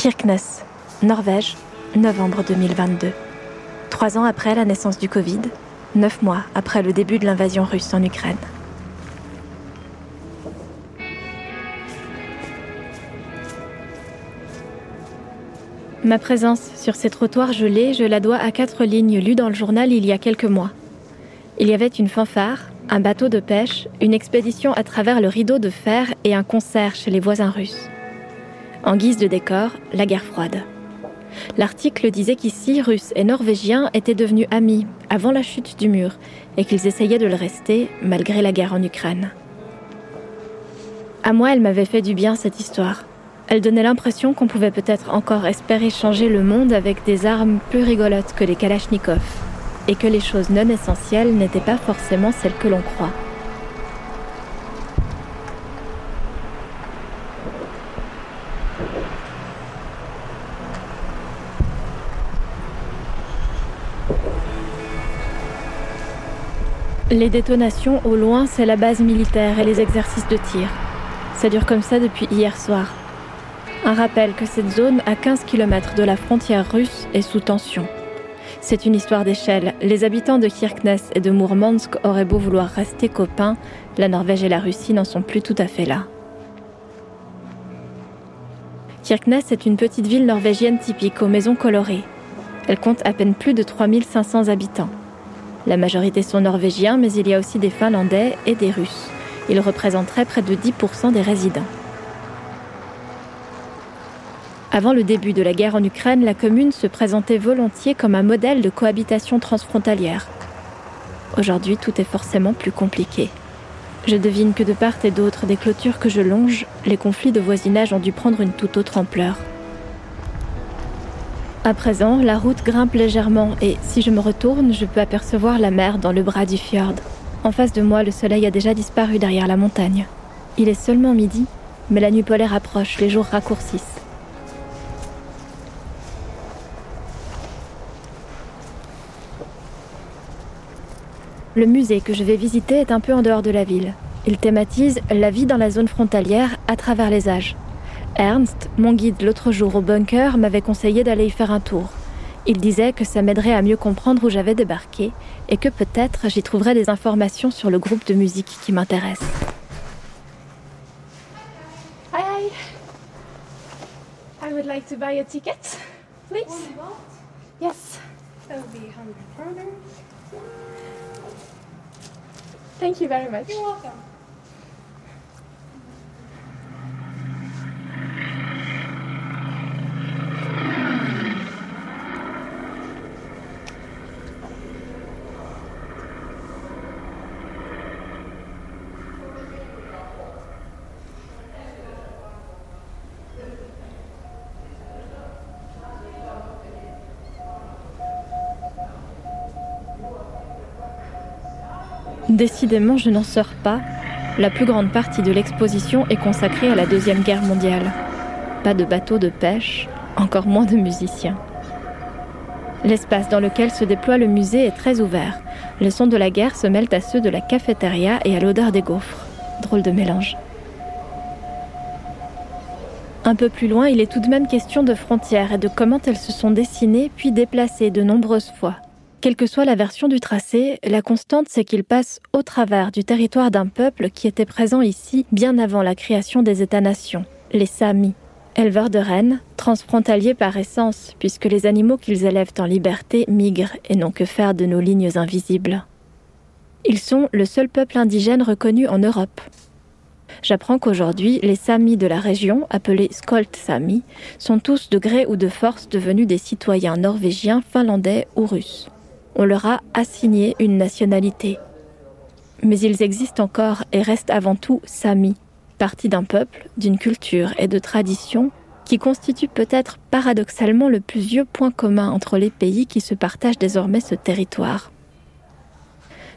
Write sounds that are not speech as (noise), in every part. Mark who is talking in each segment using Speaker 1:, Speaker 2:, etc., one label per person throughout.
Speaker 1: Kirkenes, Norvège, novembre 2022. Trois ans après la naissance du Covid, neuf mois après le début de l'invasion russe en Ukraine. Ma présence sur ces trottoirs gelés, je la dois à quatre lignes lues dans le journal il y a quelques mois. Il y avait une fanfare, un bateau de pêche, une expédition à travers le rideau de fer et un concert chez les voisins russes. En guise de décor, la guerre froide. L'article disait qu'ici, Russes et Norvégiens étaient devenus amis avant la chute du mur et qu'ils essayaient de le rester malgré la guerre en Ukraine. À moi, elle m'avait fait du bien cette histoire. Elle donnait l'impression qu'on pouvait peut-être encore espérer changer le monde avec des armes plus rigolotes que les Kalachnikov, et que les choses non essentielles n'étaient pas forcément celles que l'on croit. Les détonations au loin, c'est la base militaire et les exercices de tir. Ça dure comme ça depuis hier soir. Un rappel que cette zone, à 15 km de la frontière russe, est sous tension. C'est une histoire d'échelle. Les habitants de Kirkenes et de Mourmansk auraient beau vouloir rester copains, la Norvège et la Russie n'en sont plus tout à fait là. Kirkenes est une petite ville norvégienne typique aux maisons colorées. Elle compte à peine plus de 3500 habitants. La majorité sont norvégiens, mais il y a aussi des Finlandais et des Russes. Ils représenteraient près de 10% des résidents. Avant le début de la guerre en Ukraine, la commune se présentait volontiers comme un modèle de cohabitation transfrontalière. Aujourd'hui, tout est forcément plus compliqué. Je devine que de part et d'autre des clôtures que je longe, les conflits de voisinage ont dû prendre une toute autre ampleur. À présent, la route grimpe légèrement et si je me retourne, je peux apercevoir la mer dans le bras du fjord. En face de moi, le soleil a déjà disparu derrière la montagne. Il est seulement midi, mais la nuit polaire approche, les jours raccourcissent. Le musée que je vais visiter est un peu en dehors de la ville. Il thématise la vie dans la zone frontalière à travers les âges. Ernst, mon guide l'autre jour au bunker, m'avait conseillé d'aller y faire un tour. Il disait que ça m'aiderait à mieux comprendre où j'avais débarqué et que peut-être j'y trouverais des informations sur le groupe de musique qui m'intéresse.
Speaker 2: Hi, hi. I would like to buy a ticket, please. Yes.
Speaker 3: That would be 100 kroner.
Speaker 2: Thank you very much.
Speaker 3: You're welcome.
Speaker 1: Décidément, je n'en sors pas. La plus grande partie de l'exposition est consacrée à la Deuxième Guerre mondiale. Pas de bateaux de pêche, encore moins de musiciens. L'espace dans lequel se déploie le musée est très ouvert. Les sons de la guerre se mêlent à ceux de la cafétéria et à l'odeur des gaufres. Drôle de mélange. Un peu plus loin, il est tout de même question de frontières et de comment elles se sont dessinées puis déplacées de nombreuses fois. Quelle que soit la version du tracé, la constante c'est qu'il passe au travers du territoire d'un peuple qui était présent ici bien avant la création des États-nations, les Samis. Éleveurs de rennes, transfrontaliers par essence, puisque les animaux qu'ils élèvent en liberté migrent et n'ont que faire de nos lignes invisibles. Ils sont le seul peuple indigène reconnu en Europe. J'apprends qu'aujourd'hui, les Samis de la région, appelés Skolt Sami, sont tous de gré ou de force devenus des citoyens norvégiens, finlandais ou russes on leur a assigné une nationalité. Mais ils existent encore et restent avant tout samis, partie d'un peuple, d'une culture et de traditions qui constituent peut-être paradoxalement le plus vieux point commun entre les pays qui se partagent désormais ce territoire.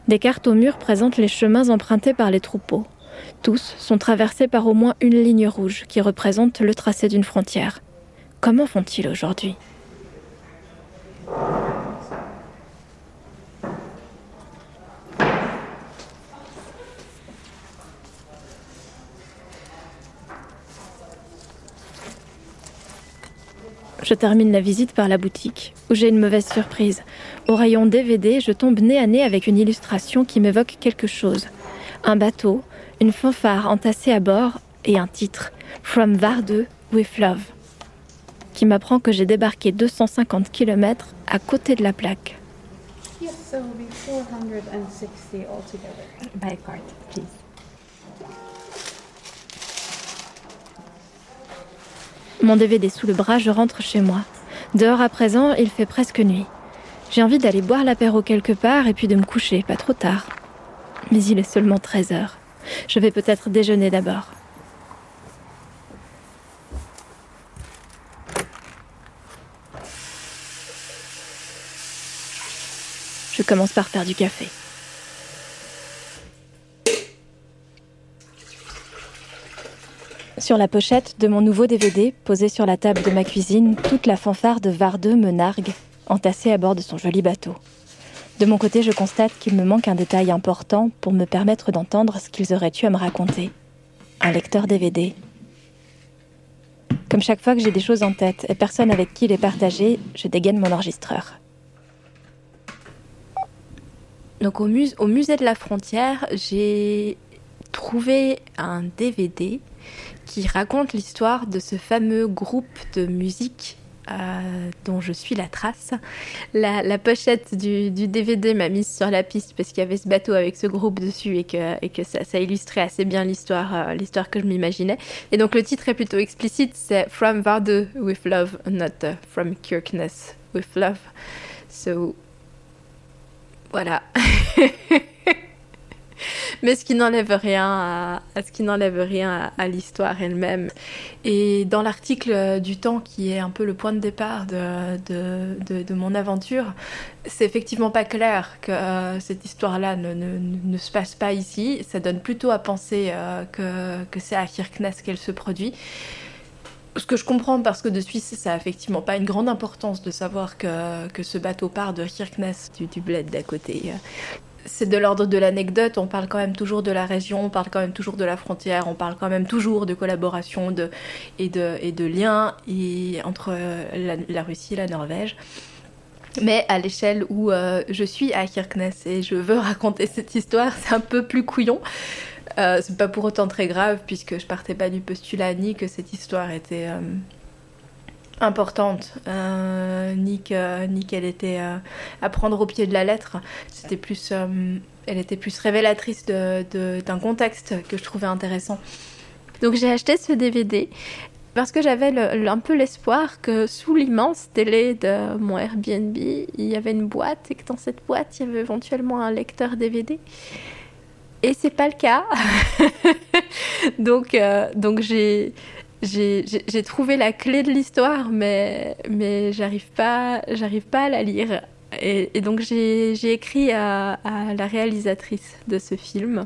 Speaker 1: Des cartes au mur présentent les chemins empruntés par les troupeaux. Tous sont traversés par au moins une ligne rouge qui représente le tracé d'une frontière. Comment font-ils aujourd'hui? Je termine la visite par la boutique, où j'ai une mauvaise surprise. Au rayon DVD, je tombe nez à nez avec une illustration qui m'évoque quelque chose. Un bateau, une fanfare entassée à bord et un titre, From Vardeux with Love, qui m'apprend que j'ai débarqué 250 km à côté de la plaque.
Speaker 3: Yes, so it will be 460 altogether.
Speaker 2: By card, please.
Speaker 1: Mon DVD sous le bras, je rentre chez moi. Dehors à présent, il fait presque nuit. J'ai envie d'aller boire l'apéro quelque part et puis de me coucher, pas trop tard. Mais il est seulement 13 heures. Je vais peut-être déjeuner d'abord. Je commence par faire du café. Sur la pochette de mon nouveau DVD, posé sur la table de ma cuisine, toute la fanfare de Vardeux me nargue, entassée à bord de son joli bateau. De mon côté, je constate qu'il me manque un détail important pour me permettre d'entendre ce qu'ils auraient eu à me raconter. Un lecteur DVD. Comme chaque fois que j'ai des choses en tête et personne avec qui les partager, je dégaine mon enregistreur. Donc au, mus- au musée de la frontière, j'ai trouvé un DVD qui raconte l'histoire de ce fameux groupe de musique euh, dont je suis la trace. La, pochette du, DVD m'a mise sur la piste parce qu'il y avait ce bateau avec ce groupe dessus et que, ça, illustrait assez bien l'histoire euh, l'histoire que je m'imaginais. Et donc le titre est plutôt explicite, c'est From Vardeux with Love, not uh, From Kirkness with Love. So voilà. (laughs) Mais ce qui n'enlève rien à, ce qui n'enlève rien à, l'histoire elle-même. Et dans l'article du Temps, qui est un peu le point de départ de, de, de, mon aventure, c'est effectivement pas clair que euh, cette histoire-là ne, ne, se passe pas ici. Ça donne plutôt à penser euh, que, que c'est à Kirkness qu'elle se produit. Ce que je comprends parce que de Suisse, ça a effectivement pas une grande importance de savoir que, que ce bateau part de Kirkness, du, du bled d'à côté c'est de l'ordre de l'anecdote, on parle quand même toujours de la région, on parle quand même toujours de la frontière, on parle quand même toujours de collaboration et, de, et liens entre la, la, Russie et la Norvège. Mais à l'échelle où euh, je suis à Kirkenes et je veux raconter cette histoire, c'est un peu plus couillon. Euh, c'est pas pour autant très grave puisque je partais pas du postulat ni que cette histoire était euh, importante, euh, qu'elle était euh, à prendre au pied de la lettre. C'était plus, euh, elle était plus révélatrice d'un contexte que je trouvais intéressant. Donc j'ai acheté ce DVD parce que j'avais un peu l'espoir que sous l'immense télé de mon Airbnb, il y avait une boîte et que dans cette boîte, il y avait éventuellement un lecteur DVD. Et c'est pas le cas. (laughs) donc euh, donc j'ai j'ai trouvé la clé de l'histoire, mais, mais j'arrive pas, pas à la lire. Et, donc j'ai écrit à, la réalisatrice de ce film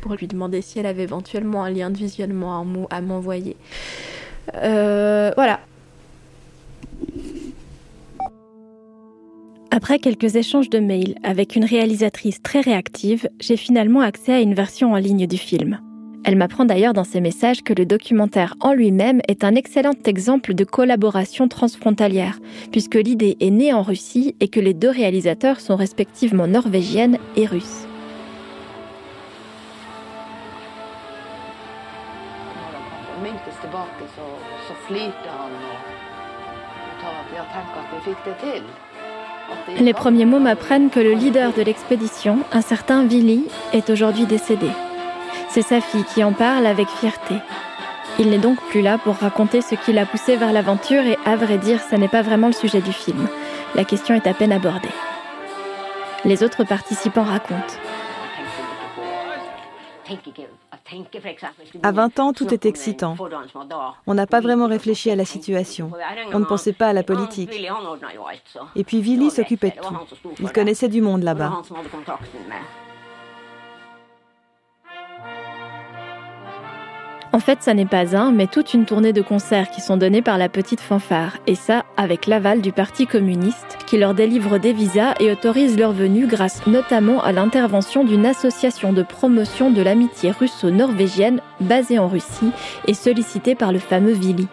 Speaker 1: pour lui demander si elle avait éventuellement un lien de visionnement à m'envoyer. Euh, voilà. Après quelques échanges de mails avec une réalisatrice très réactive, j'ai finalement accès à une version en ligne du film. Elle m'apprend d'ailleurs dans ses messages que le documentaire en lui-même est un excellent exemple de collaboration transfrontalière, puisque l'idée est née en Russie et que les deux réalisateurs sont respectivement norvégiennes et russes. Les premiers mots m'apprennent que le leader de l'expédition, un certain Vili, est aujourd'hui décédé. C'est sa fille qui en parle avec fierté. Il n'est donc plus là pour raconter ce qui l'a poussé vers l'aventure et à vrai dire, ça n'est pas vraiment le sujet du film. La question est à peine abordée. Les autres participants racontent.
Speaker 4: À 20 ans, tout est excitant. On n'a pas vraiment réfléchi à la situation. On ne pensait pas à la politique. Et puis Willy s'occupait de tout. Il connaissait du monde là-bas.
Speaker 1: En fait, ça n'est pas un, mais toute une tournée de concerts qui sont donnés par la petite fanfare, et ça avec l'aval du Parti communiste, qui leur délivre des visas et autorise leur venue grâce notamment à l'intervention d'une association de promotion de l'amitié russo-norvégienne basée en Russie et sollicitée par le fameux Vili.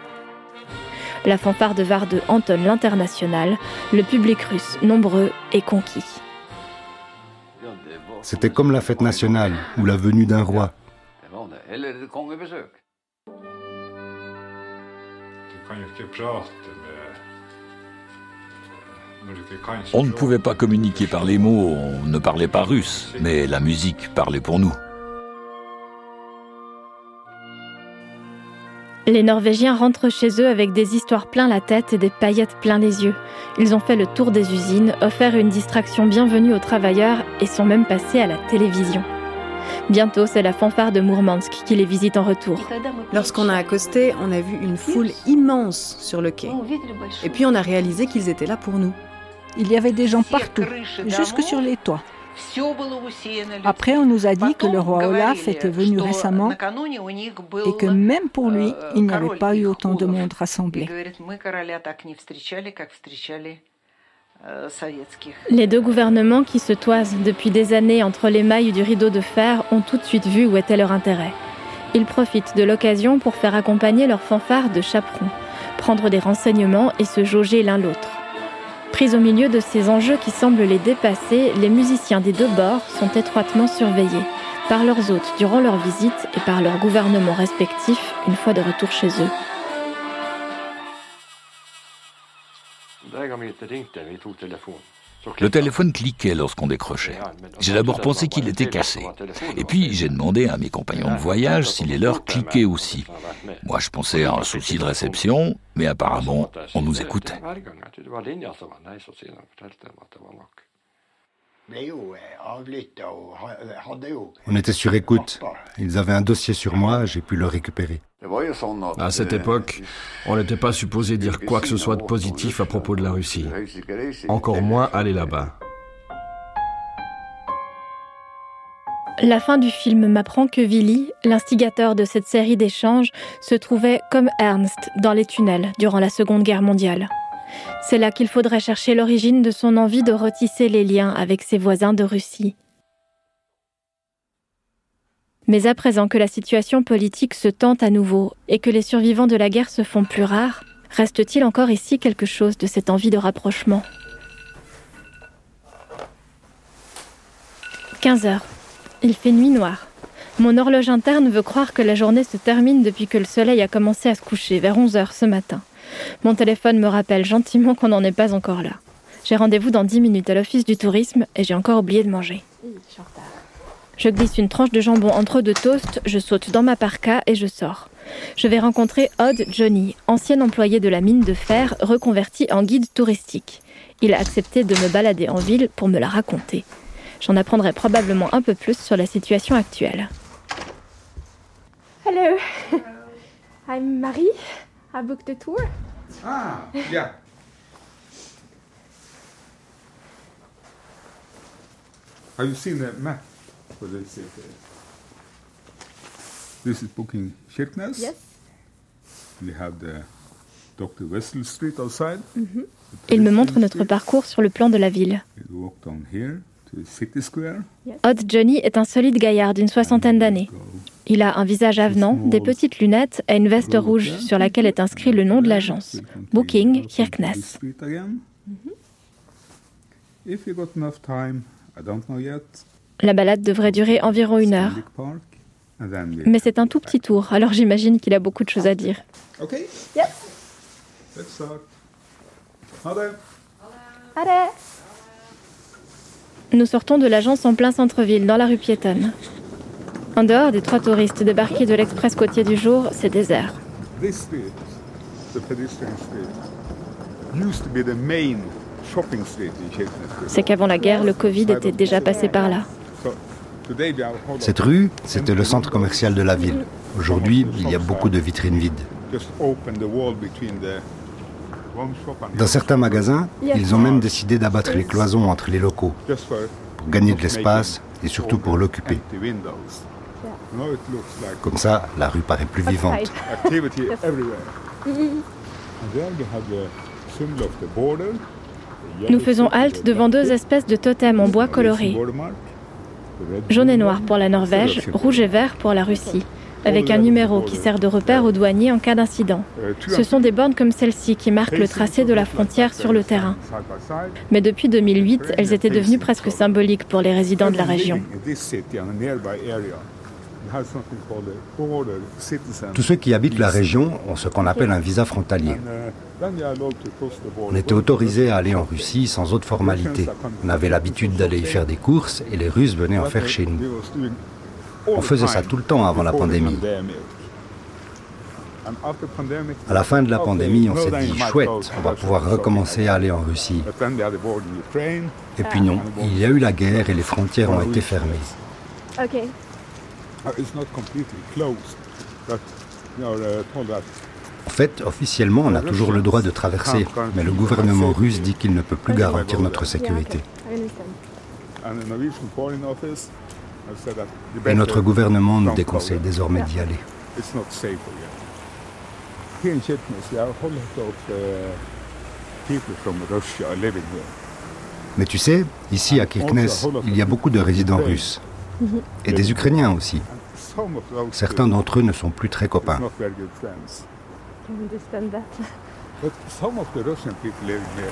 Speaker 1: La fanfare de Varde entonne l'international, le public russe nombreux et conquis.
Speaker 5: C'était comme la fête nationale ou la venue d'un roi.
Speaker 6: On ne pouvait pas communiquer par les mots, on ne parlait pas russe, mais la musique parlait pour nous.
Speaker 1: Les Norvégiens rentrent chez eux avec des histoires plein la tête et des paillettes plein les yeux. Ils ont fait le tour des usines, offert une distraction bienvenue aux travailleurs et sont même passés à la télévision. Bientôt, c'est la fanfare de Mourmansk qui les visite en retour.
Speaker 7: Lorsqu'on a accosté, on a vu une foule immense sur le quai. Et puis on a réalisé qu'ils étaient là pour nous.
Speaker 8: Il y avait des gens partout, jusque sur les toits. Après, on nous a dit que le roi Olaf était venu récemment et que même pour lui, il n'y avait pas eu autant de monde rassemblé.
Speaker 1: Les deux gouvernements qui se toisent depuis des années entre les mailles du rideau de fer ont tout de suite vu où était leur intérêt. Ils profitent de l'occasion pour faire accompagner leurs fanfares de chaperons, prendre des renseignements et se jauger l'un l'autre. Pris au milieu de ces enjeux qui semblent les dépasser, les musiciens des deux bords sont étroitement surveillés par leurs hôtes durant leur visite et par leurs gouvernements respectifs une fois de retour chez eux.
Speaker 6: Le téléphone cliquait lorsqu'on décrochait. J'ai d'abord pensé qu'il était cassé. Et puis j'ai demandé à mes compagnons de voyage si les leurs cliquaient aussi. Moi je pensais à un souci de réception, mais apparemment on nous écoutait.
Speaker 5: On était sur écoute. Ils avaient un dossier sur moi, j'ai pu le récupérer.
Speaker 9: À cette époque, on n'était pas supposé dire quoi que ce soit de positif à propos de la Russie. Encore moins aller là-bas.
Speaker 1: La fin du film m'apprend que Willy, l'instigateur de cette série d'échanges, se trouvait comme Ernst dans les tunnels durant la Seconde Guerre mondiale. C'est là qu'il faudrait chercher l'origine de son envie de retisser les liens avec ses voisins de Russie. Mais à présent que la situation politique se tente à nouveau et que les survivants de la guerre se font plus rares, reste-t-il encore ici quelque chose de cette envie de rapprochement? 15 heures. Il fait nuit noire. Mon horloge interne veut croire que la journée se termine depuis que le soleil a commencé à se coucher vers 11 heures ce matin. Mon téléphone me rappelle gentiment qu'on n'en est pas encore là. J'ai rendez-vous dans 10 minutes à l'office du tourisme et j'ai encore oublié de manger. Je glisse une tranche de jambon entre deux toasts, je saute dans ma parka et je sors. Je vais rencontrer Odd Johnny, ancien employé de la mine de fer reconverti en guide touristique. Il a accepté de me balader en ville pour me la raconter. J'en apprendrai probablement un peu plus sur la situation actuelle.
Speaker 2: Hello. (laughs) I'm Marie. I booked a tour.
Speaker 10: Ah, yeah. Have you seen the map? For this city? This is booking.
Speaker 2: Yes.
Speaker 10: We have the Dr. Wessel Street outside.
Speaker 1: Il me montre notre parcours sur le plan de la ville. Odd Johnny est un solide gaillard d'une soixantaine d'années. Il a un visage avenant, des petites lunettes et une veste rouge sur laquelle est inscrit le nom de l'agence, Booking Kirkness.
Speaker 10: Street again.
Speaker 1: La balade devrait durer environ une heure. Mais c'est un tout petit tour, alors j'imagine qu'il a beaucoup de choses à dire.
Speaker 10: Let's start.
Speaker 2: Allez.
Speaker 1: Nous sortons de l'agence en plein centre-ville, dans la rue piétonne. En dehors des trois touristes débarqués de l'express côtier du jour, c'est désert.
Speaker 10: This street, the pedestrian street, used to be the main shopping street in Kirkenes.
Speaker 1: C'est qu'avant la guerre, le Covid était déjà passé par là.
Speaker 5: Cette rue, c'était le centre commercial de la ville. Aujourd'hui, il y a beaucoup de vitrines vides. Dans certains magasins, ils ont même décidé d'abattre les cloisons entre les locaux pour gagner de l'espace et surtout pour l'occuper. Comme ça, la rue paraît plus vivante. (laughs)
Speaker 1: Nous faisons halte devant deux espèces de totems en bois colorés. Jaune et noir pour la Norvège, rouge et vert pour la Russie. avec un numéro qui sert de repère aux douaniers en cas d'incident. Ce sont des bornes comme celle-ci qui marquent le tracé de la frontière sur le terrain. Mais depuis 2008, elles étaient devenues presque symboliques pour les résidents de la région.
Speaker 5: Tous ceux qui habitent la région ont ce qu'on appelle un visa frontalier. On était autorisé à aller en Russie sans autre formalité. On avait l'habitude d'aller y faire des courses et les Russes venaient en faire chez nous. On faisait ça tout le temps avant la pandémie. À la fin de la pandémie, on s'est dit chouette, on va pouvoir recommencer à aller en Russie. Et puis non, il y a eu la guerre et les frontières ont été fermées. En fait, officiellement, on a toujours le droit de traverser, mais le gouvernement russe dit qu'il ne peut plus garantir notre sécurité. Et notre gouvernement nous déconseille désormais d'y aller. Mais tu sais, ici à Kirkenes, il y a beaucoup de résidents russes. Et des Ukrainiens aussi. Certains d'entre eux ne sont plus très copains.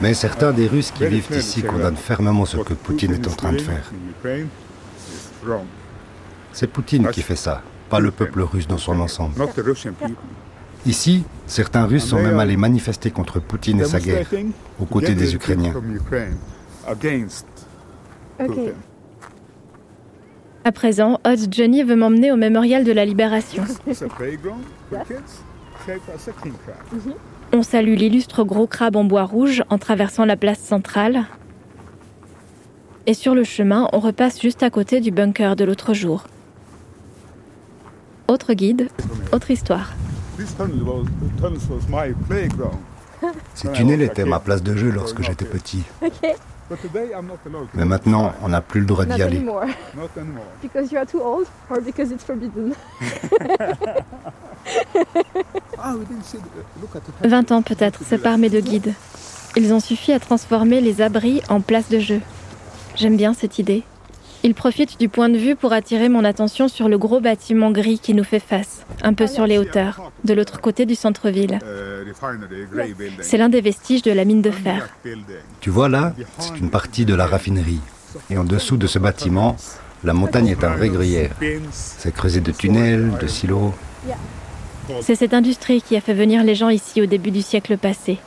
Speaker 5: Mais certains des Russes qui vivent ici condamnent fermement ce que Poutine est en train de faire. C'est Poutine qui fait ça, pas le peuple russe dans son ensemble. Ici, certains Russes sont même allés manifester contre Poutine et sa guerre, aux côtés des Ukrainiens.
Speaker 1: À présent, Oz Johnny veut m'emmener au mémorial de la Libération. (laughs) On salue l'illustre gros crabe en bois rouge en traversant la place centrale. Et sur le chemin, on repasse juste à côté du bunker de l'autre jour. Autre guide, autre histoire.
Speaker 5: Ces tunnels étaient ma place de jeu lorsque j'étais petit. Mais maintenant, on n'a plus le droit d'y aller.
Speaker 1: 20 (laughs) ans peut-être séparent mes deux guides. Ils ont suffi à transformer les abris en place de jeu. J'aime bien cette idée. Ils profitent du point de vue pour attirer mon attention sur le gros bâtiment gris qui nous fait face, un peu sur les hauteurs, de l'autre côté du centre-ville. C'est l'un des vestiges de la mine de fer.
Speaker 5: Tu vois là, c'est une partie de la raffinerie. Et en dessous de ce bâtiment, la montagne est un vrai gruyère. C'est creusé de tunnels, de silos.
Speaker 1: C'est cette industrie qui a fait venir les gens ici au début du siècle passé.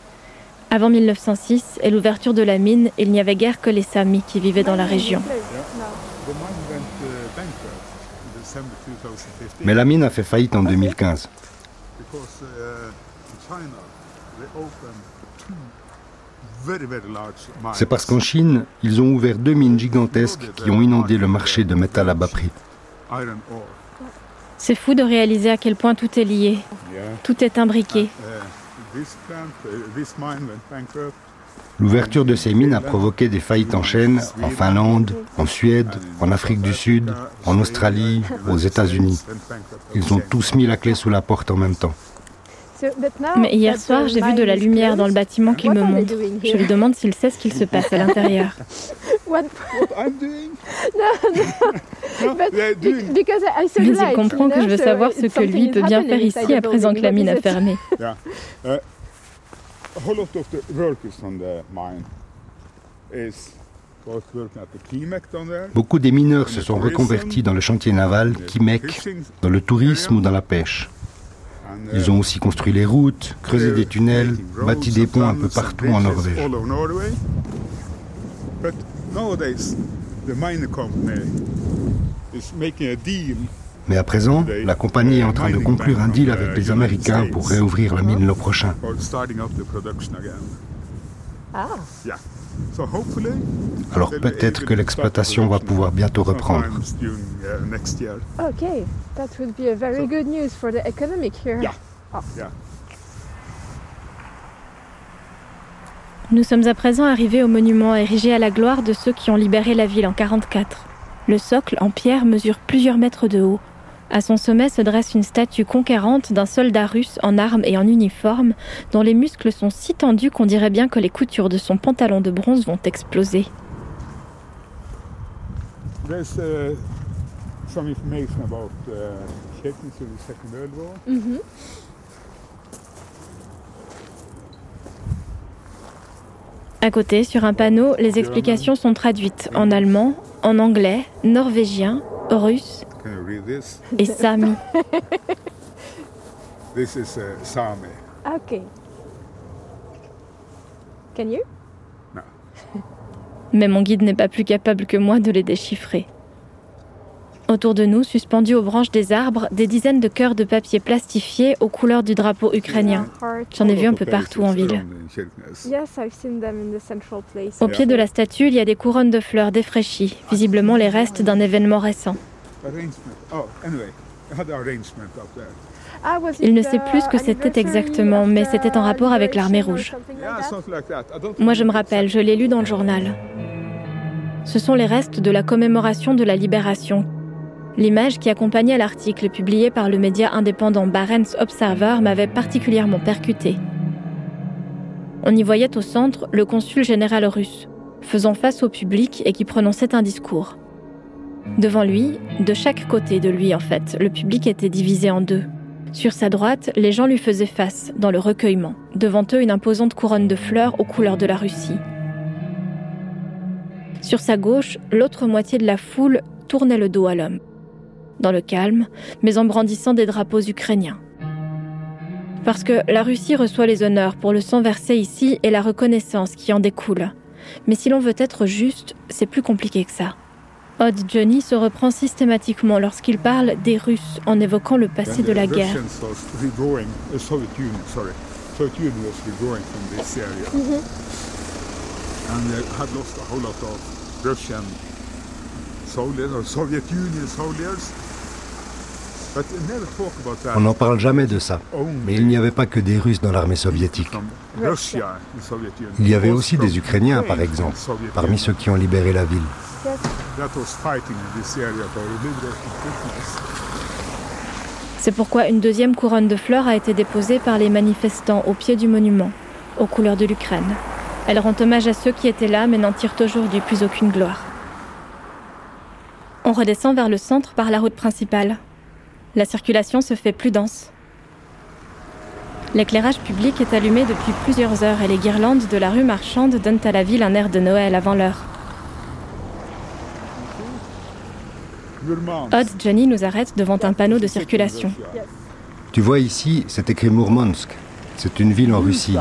Speaker 1: Avant 1906 et l'ouverture de la mine, il n'y avait guère que les Samis qui vivaient dans la région.
Speaker 5: Mais la mine a fait faillite en 2015. C'est parce qu'en Chine, ils ont ouvert deux mines gigantesques qui ont inondé le marché de métal à bas prix.
Speaker 1: C'est fou de réaliser à quel point tout est lié. Tout est imbriqué.
Speaker 5: L'ouverture de ces mines a provoqué des faillites en chaîne en Finlande, en Suède, en Afrique du Sud, en Australie, aux États-Unis. Ils ont tous mis la clé sous la porte en même temps.
Speaker 1: Mais hier soir, j'ai vu de la lumière dans le bâtiment qu'il me montre. Je lui demande s'il sait ce qu'il se passe à l'intérieur. Mais il comprend que je veux savoir ce que lui peut bien faire ici à présent que la mine a fermé.
Speaker 5: Beaucoup des mineurs se sont reconvertis dans le chantier naval, Kimek, dans le tourisme ou dans la pêche. Ils ont aussi construit les routes, creusé des tunnels, bâti des ponts un peu partout en Norvège. Mais à présent, la compagnie est en train de conclure un deal avec les Américains pour réouvrir la mine l'an prochain. Alors peut-être que l'exploitation va pouvoir bientôt reprendre.
Speaker 1: Nous sommes à présent arrivés au monument érigé à la gloire de ceux qui ont libéré la ville en 1944. Le socle en pierre mesure plusieurs mètres de haut. À son sommet se dresse une statue conquérante d'un soldat russe en armes et en uniforme, dont les muscles sont si tendus qu'on dirait bien que les coutures de son pantalon de bronze vont exploser. Mhm. À côté, sur un panneau, les explications sont traduites en allemand, en anglais, norvégien, russe et sami. (laughs)
Speaker 10: This is uh, Sami.
Speaker 2: Ok. Can you?
Speaker 10: No.
Speaker 1: Mais mon guide n'est pas plus capable que moi de les déchiffrer. Autour de nous, suspendus aux branches des arbres, des dizaines de cœurs de papier plastifiés aux couleurs du drapeau ukrainien. J'en ai vu un peu partout en ville. Au pied de la statue, il y a des couronnes de fleurs défraîchies, visiblement les restes d'un événement récent.
Speaker 10: Oh,
Speaker 1: Il ne
Speaker 2: it
Speaker 1: sait plus ce que c'était
Speaker 2: anniversary
Speaker 1: exactement, mais c'était en rapport avec l'armée rouge. Moi, je me rappelle, je l'ai lu dans le journal. Ce sont les restes de la commémoration de la libération. L'image qui accompagnait l'article publié par le média indépendant Barents Observer m'avait particulièrement percuté. On y voyait au centre le consul général russe, faisant face au public et qui prononçait un discours. Devant lui, de chaque côté de lui en fait, le public était divisé en deux. Sur sa droite, les gens lui faisaient face, dans le recueillement, devant eux une imposante couronne de fleurs aux couleurs de la Russie. Sur sa gauche, l'autre moitié de la foule tournait le dos à l'homme, dans le calme, mais en brandissant des drapeaux ukrainiens. Parce que la Russie reçoit les honneurs pour le sang versé ici et la reconnaissance qui en découle. Mais si l'on veut être juste, c'est plus compliqué que ça. Odd Johnny se reprend systématiquement lorsqu'il parle des Russes en évoquant le passé de la guerre.
Speaker 10: Russians was
Speaker 5: On n'en parle jamais de ça. Mais il n'y avait pas que des Russes dans l'armée soviétique. Il y avait aussi des Ukrainiens, par exemple, parmi ceux qui ont libéré la ville.
Speaker 1: C'est pourquoi une deuxième couronne de fleurs a été déposée par les manifestants au pied du monument, aux couleurs de l'Ukraine. Elle rend hommage à ceux qui étaient là mais n'en tirent aujourd'hui plus aucune gloire. On redescend vers le centre par la route principale. La circulation se fait plus dense. L'éclairage public est allumé depuis plusieurs heures et les guirlandes de la rue marchande donnent à la ville un air de Noël avant l'heure. Odd Johnny nous arrête devant un panneau de circulation.
Speaker 5: Tu vois ici, c'est écrit Mourmansk. C'est une ville en Russie.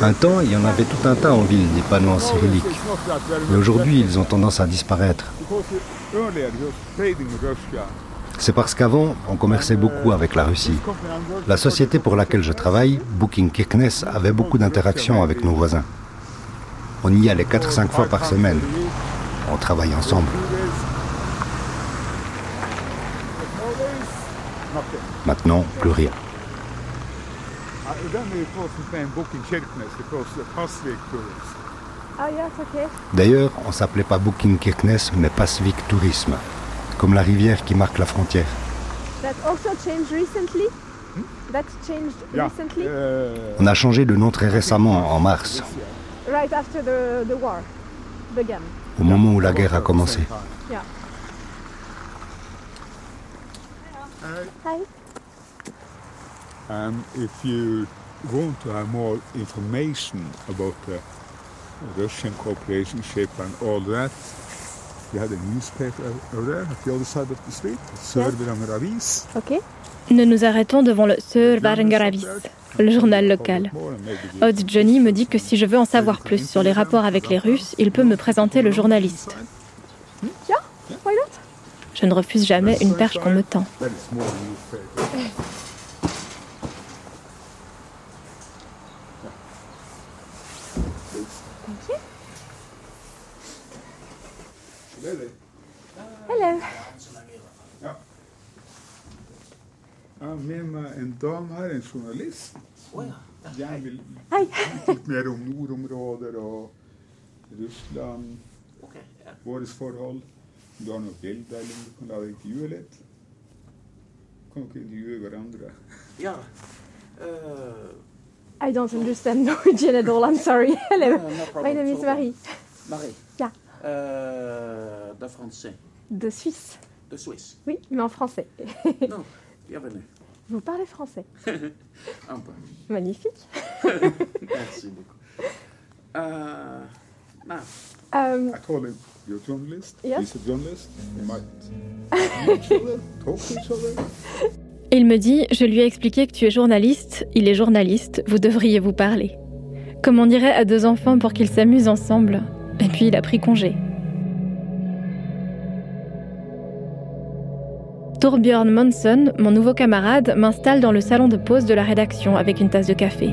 Speaker 5: Un temps, il y en avait tout un tas en ville, des panneaux en cyrillique. Mais aujourd'hui, ils ont tendance à disparaître. C'est parce qu'avant, on commerçait beaucoup avec la Russie. La société pour laquelle je travaille, Booking Kirkness, avait beaucoup d'interactions avec nos voisins. On y allait 4-5 fois par semaine. On travaillait ensemble. Maintenant, plus rien. D'ailleurs, on s'appelait pas Booking Kirkness, mais Pasvik Tourisme, comme la rivière qui marque la frontière.
Speaker 2: That also changed recently? That changed
Speaker 10: Yeah,
Speaker 2: recently?
Speaker 10: uh,
Speaker 5: On a changé de nom très récemment, en mars,
Speaker 2: Right after the, the war began.
Speaker 5: au moment où la guerre a commencé.
Speaker 2: Yeah. Hi.
Speaker 10: And if you want to have more information about the Russian cooperation ship and all that, you had a newspaper over there at the other side of the street, Avis.
Speaker 2: Okay.
Speaker 1: Nous nous arrêtons devant le Sörvarngaravis, le journal local. Odd Johnny me dit que si je veux en savoir plus sur les rapports avec les Russes, il peut me présenter le journaliste.
Speaker 2: Not?
Speaker 1: Je ne refuse jamais une perche qu'on me tend.
Speaker 10: That is more newspaper.
Speaker 2: Thank you. Hello.
Speaker 10: Ja. Jeg har med her, en journalist. Gjerne vil
Speaker 2: Hei.
Speaker 10: vite litt mer om nordområder og Russland, våre forhold. Om du har noen bilder, eller om du kan la deg intervjue litt. Kan dere intervjue hverandre?
Speaker 11: Ja. Uh,
Speaker 2: I don't understand Norwegian at all. I'm sorry. (laughs) Hello.
Speaker 11: No, no problem.
Speaker 2: My name is Marie.
Speaker 11: Marie.
Speaker 2: Yeah.
Speaker 11: Euh, de français.
Speaker 2: De Suisse.
Speaker 11: De Suisse.
Speaker 2: Oui, mais en français.
Speaker 11: non, bienvenue.
Speaker 2: Vous parlez français (laughs)
Speaker 11: Un peu.
Speaker 2: Magnifique. (laughs)
Speaker 11: Merci beaucoup. Uh, now.
Speaker 2: Um,
Speaker 10: I told him, you're a journalist?
Speaker 2: Yes.
Speaker 10: He's a journalist? We might meet each other, talk to each other. (laughs)
Speaker 1: Il me dit Je lui ai expliqué que tu es journaliste, il est journaliste, vous devriez vous parler. Comme on dirait à deux enfants pour qu'ils s'amusent ensemble. Et puis il a pris congé. Torbjörn Monson, mon nouveau camarade, m'installe dans le salon de pause de la rédaction avec une tasse de café.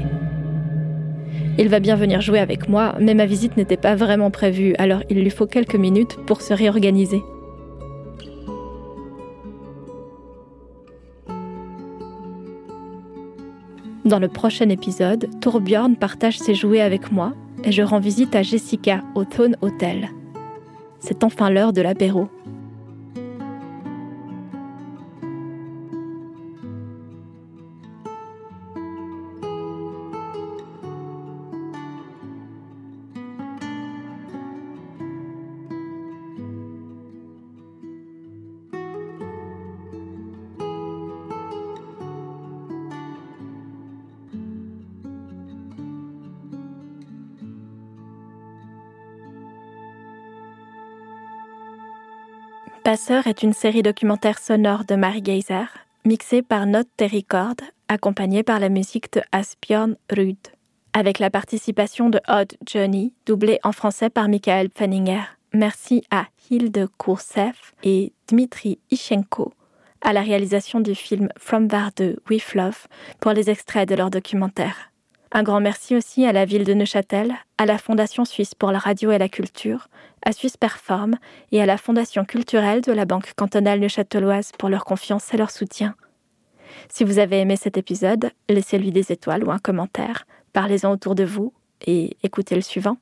Speaker 1: Il va bien venir jouer avec moi, mais ma visite n'était pas vraiment prévue, alors il lui faut quelques minutes pour se réorganiser. Dans le prochain épisode, Torbjörn partage ses jouets avec moi et je rends visite à Jessica au Thone Hotel. C'est enfin l'heure de l'apéro. Passeur est une série documentaire sonore de Marie Geyser, mixée par Note Terricord, accompagnée par la musique de Asbjörn Rud, avec la participation de Odd Johnny, doublée en français par Michael Pfenninger. Merci à Hilde Koursev et Dmitri Ishenko à la réalisation du film From Varde with Love pour les extraits de leur documentaire. Un grand merci aussi à la ville de Neuchâtel, à la Fondation suisse pour la radio et la culture, à Suisse Perform et à la Fondation culturelle de la Banque cantonale neuchâteloise pour leur confiance et leur soutien. Si vous avez aimé cet épisode, laissez-lui des étoiles ou un commentaire, parlez-en autour de vous et écoutez le suivant.